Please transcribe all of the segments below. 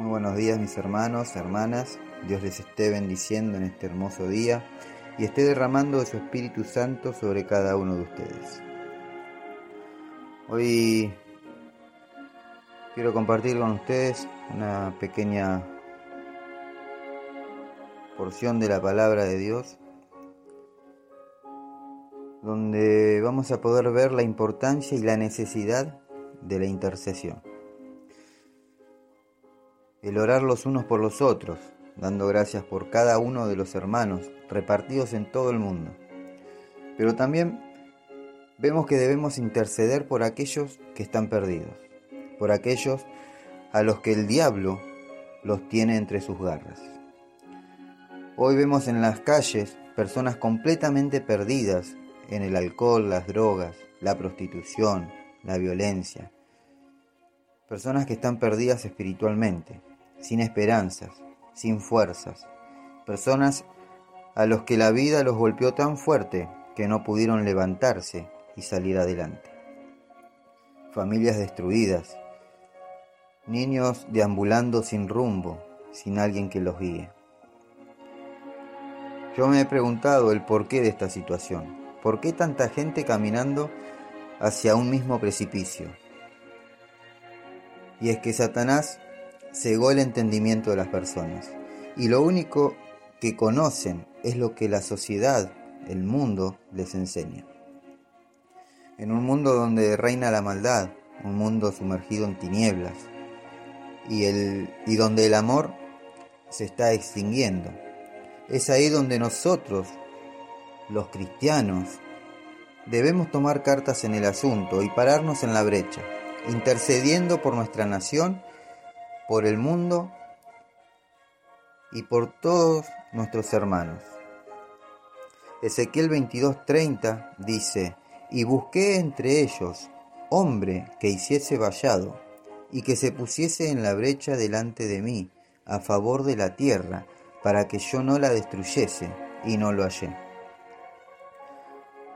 Muy buenos días mis hermanos, hermanas. Dios les esté bendiciendo en este hermoso día y esté derramando de su Espíritu Santo sobre cada uno de ustedes. Hoy quiero compartir con ustedes una pequeña porción de la palabra de Dios donde vamos a poder ver la importancia y la necesidad de la intercesión el orar los unos por los otros, dando gracias por cada uno de los hermanos repartidos en todo el mundo. Pero también vemos que debemos interceder por aquellos que están perdidos, por aquellos a los que el diablo los tiene entre sus garras. Hoy vemos en las calles personas completamente perdidas en el alcohol, las drogas, la prostitución, la violencia. Personas que están perdidas espiritualmente sin esperanzas, sin fuerzas, personas a los que la vida los golpeó tan fuerte que no pudieron levantarse y salir adelante. Familias destruidas, niños deambulando sin rumbo, sin alguien que los guíe. Yo me he preguntado el porqué de esta situación. ¿Por qué tanta gente caminando hacia un mismo precipicio? Y es que Satanás cegó el entendimiento de las personas. Y lo único que conocen es lo que la sociedad, el mundo, les enseña. En un mundo donde reina la maldad, un mundo sumergido en tinieblas, y, el, y donde el amor se está extinguiendo. Es ahí donde nosotros, los cristianos, debemos tomar cartas en el asunto y pararnos en la brecha, intercediendo por nuestra nación por el mundo y por todos nuestros hermanos. Ezequiel 22:30 dice, y busqué entre ellos hombre que hiciese vallado y que se pusiese en la brecha delante de mí a favor de la tierra para que yo no la destruyese y no lo hallé.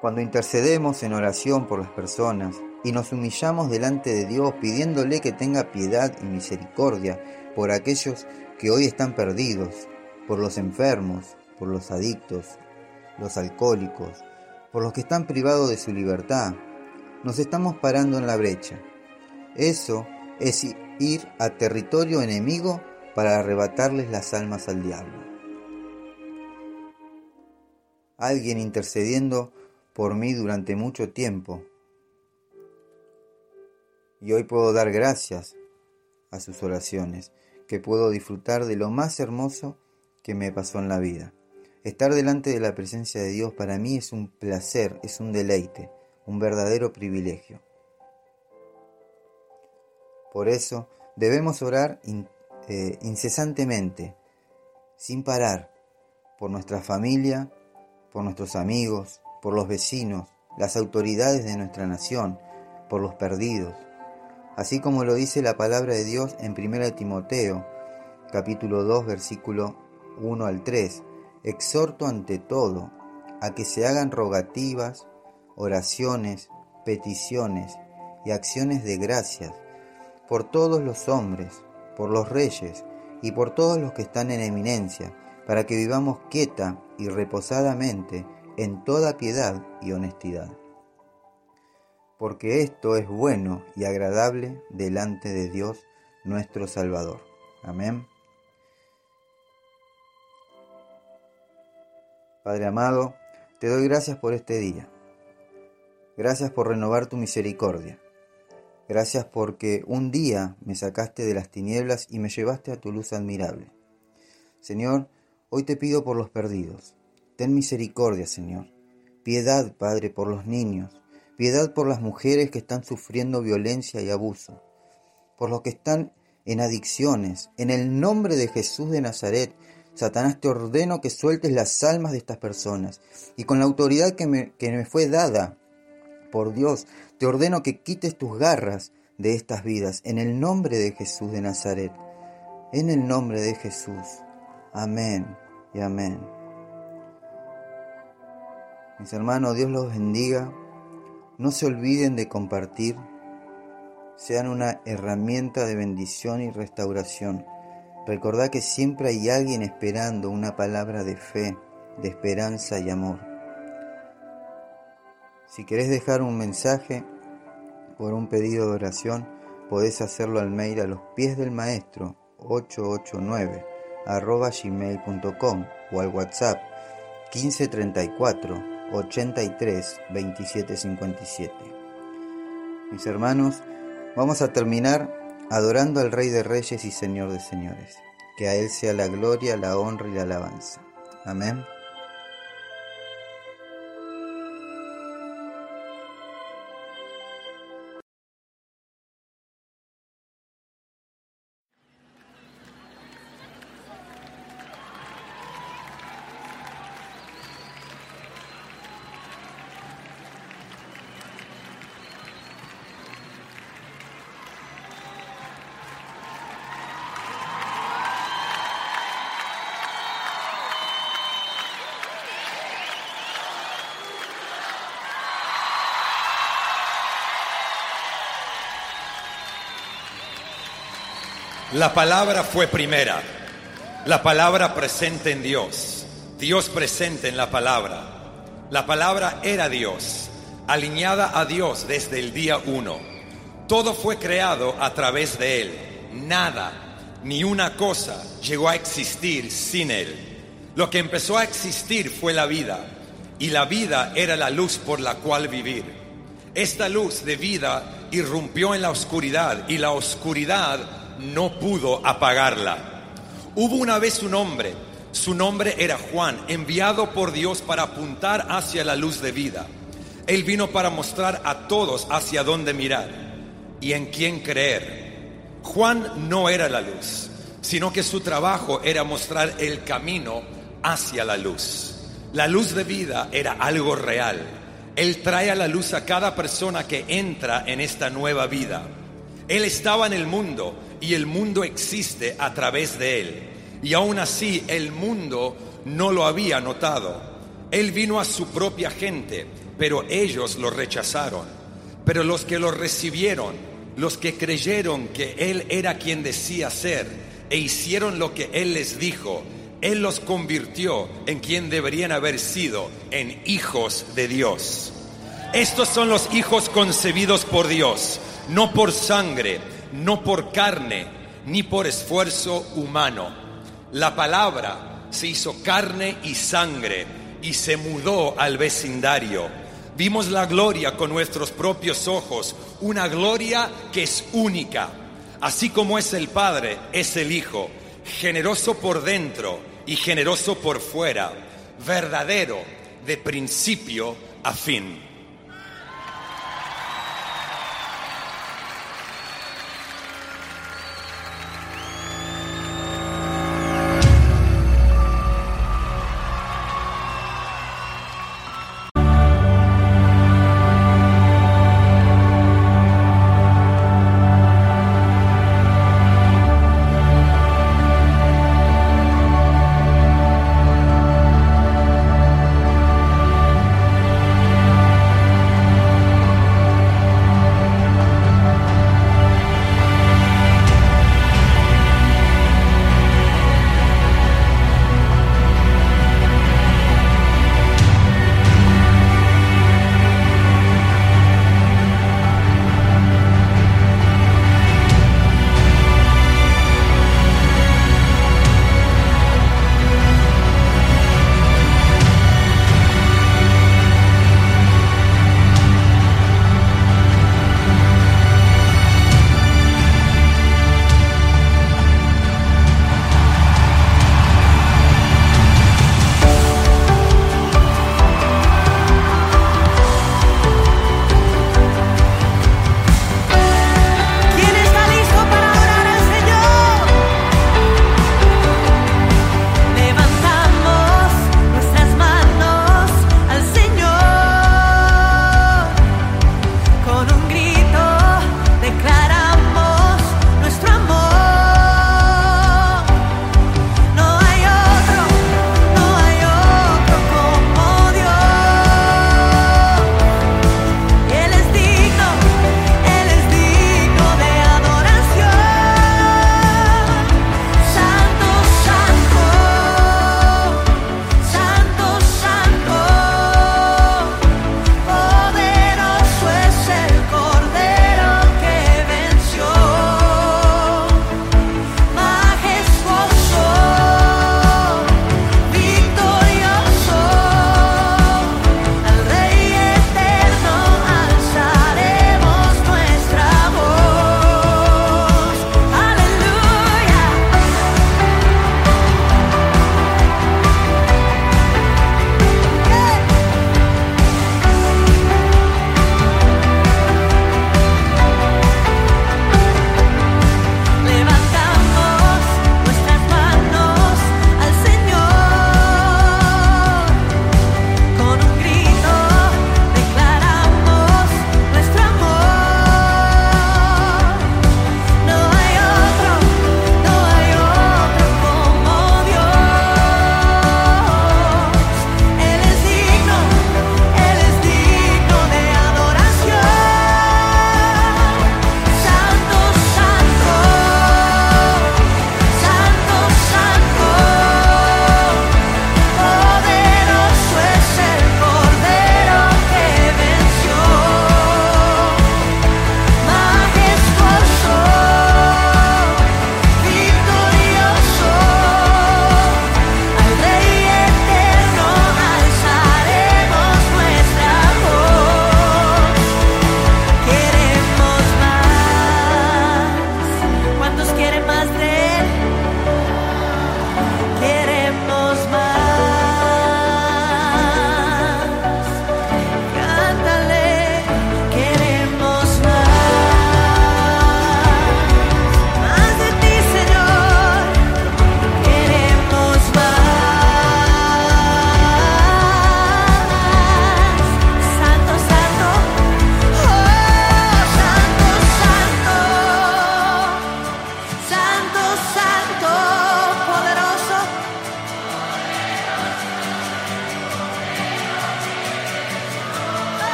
Cuando intercedemos en oración por las personas, y nos humillamos delante de Dios pidiéndole que tenga piedad y misericordia por aquellos que hoy están perdidos, por los enfermos, por los adictos, los alcohólicos, por los que están privados de su libertad. Nos estamos parando en la brecha. Eso es ir a territorio enemigo para arrebatarles las almas al diablo. Alguien intercediendo por mí durante mucho tiempo y hoy puedo dar gracias a sus oraciones, que puedo disfrutar de lo más hermoso que me pasó en la vida. Estar delante de la presencia de Dios para mí es un placer, es un deleite, un verdadero privilegio. Por eso debemos orar eh, incesantemente, sin parar, por nuestra familia, por nuestros amigos, por los vecinos, las autoridades de nuestra nación, por los perdidos, así como lo dice la palabra de Dios en 1 Timoteo, capítulo 2, versículo 1 al 3. Exhorto ante todo a que se hagan rogativas, oraciones, peticiones y acciones de gracias por todos los hombres, por los reyes y por todos los que están en eminencia, para que vivamos quieta y reposadamente en toda piedad y honestidad porque esto es bueno y agradable delante de Dios nuestro Salvador. Amén. Padre amado, te doy gracias por este día. Gracias por renovar tu misericordia. Gracias porque un día me sacaste de las tinieblas y me llevaste a tu luz admirable. Señor, hoy te pido por los perdidos. Ten misericordia, Señor. Piedad, Padre, por los niños, piedad por las mujeres que están sufriendo violencia y abuso, por los que están en adicciones. En el nombre de Jesús de Nazaret, Satanás, te ordeno que sueltes las almas de estas personas y con la autoridad que me, fue dada por Dios, te ordeno que quites tus garras de estas vidas en el nombre de Jesús de Nazaret. En el nombre de Jesús. Amén y amén. Mis hermanos, Dios los bendiga. No se olviden de compartir, sean una herramienta de bendición y restauración Recordá que siempre hay alguien esperando una palabra de fe, de esperanza y amor. Si querés dejar un mensaje por un pedido de oración, podés hacerlo al mail a los pies del maestro 889 arroba gmail.com o al WhatsApp 1534 83 27 57. Mis hermanos, vamos a terminar adorando al Rey de Reyes y Señor de Señores. Que a Él sea la gloria, la honra y la alabanza. Amén. La palabra fue primera, la palabra presente en Dios, Dios presente en la palabra. La palabra era Dios, alineada a Dios desde el día uno. Todo fue creado a través de Él. Nada, ni una cosa llegó a existir sin Él. Lo que empezó a existir fue la vida, y la vida era la luz por la cual vivir. Esta luz de vida irrumpió en la oscuridad, y la oscuridad no pudo apagarla. Hubo una vez un hombre, su nombre era Juan, enviado por Dios para apuntar hacia la luz de vida. Él vino para mostrar a todos hacia dónde mirar y en quién creer. Juan no era la luz, sino que su trabajo era mostrar el camino hacia la luz. La luz de vida era algo real. Él trae a la luz a cada persona que entra en esta nueva vida. Él estaba en el mundo y el mundo existe a través de Él. Y aún así el mundo no lo había notado. Él vino a su propia gente, pero ellos lo rechazaron. Pero los que lo recibieron, los que creyeron que Él era quien decía ser e hicieron lo que Él les dijo, Él los convirtió en quien deberían haber sido, en hijos de Dios. Estos son los hijos concebidos por Dios, no por sangre, no por carne ni por esfuerzo humano. La palabra se hizo carne y sangre y se mudó al vecindario. Vimos la gloria con nuestros propios ojos, una gloria que es única. Así como es el Padre, es el Hijo, generoso por dentro y generoso por fuera, verdadero de principio a fin.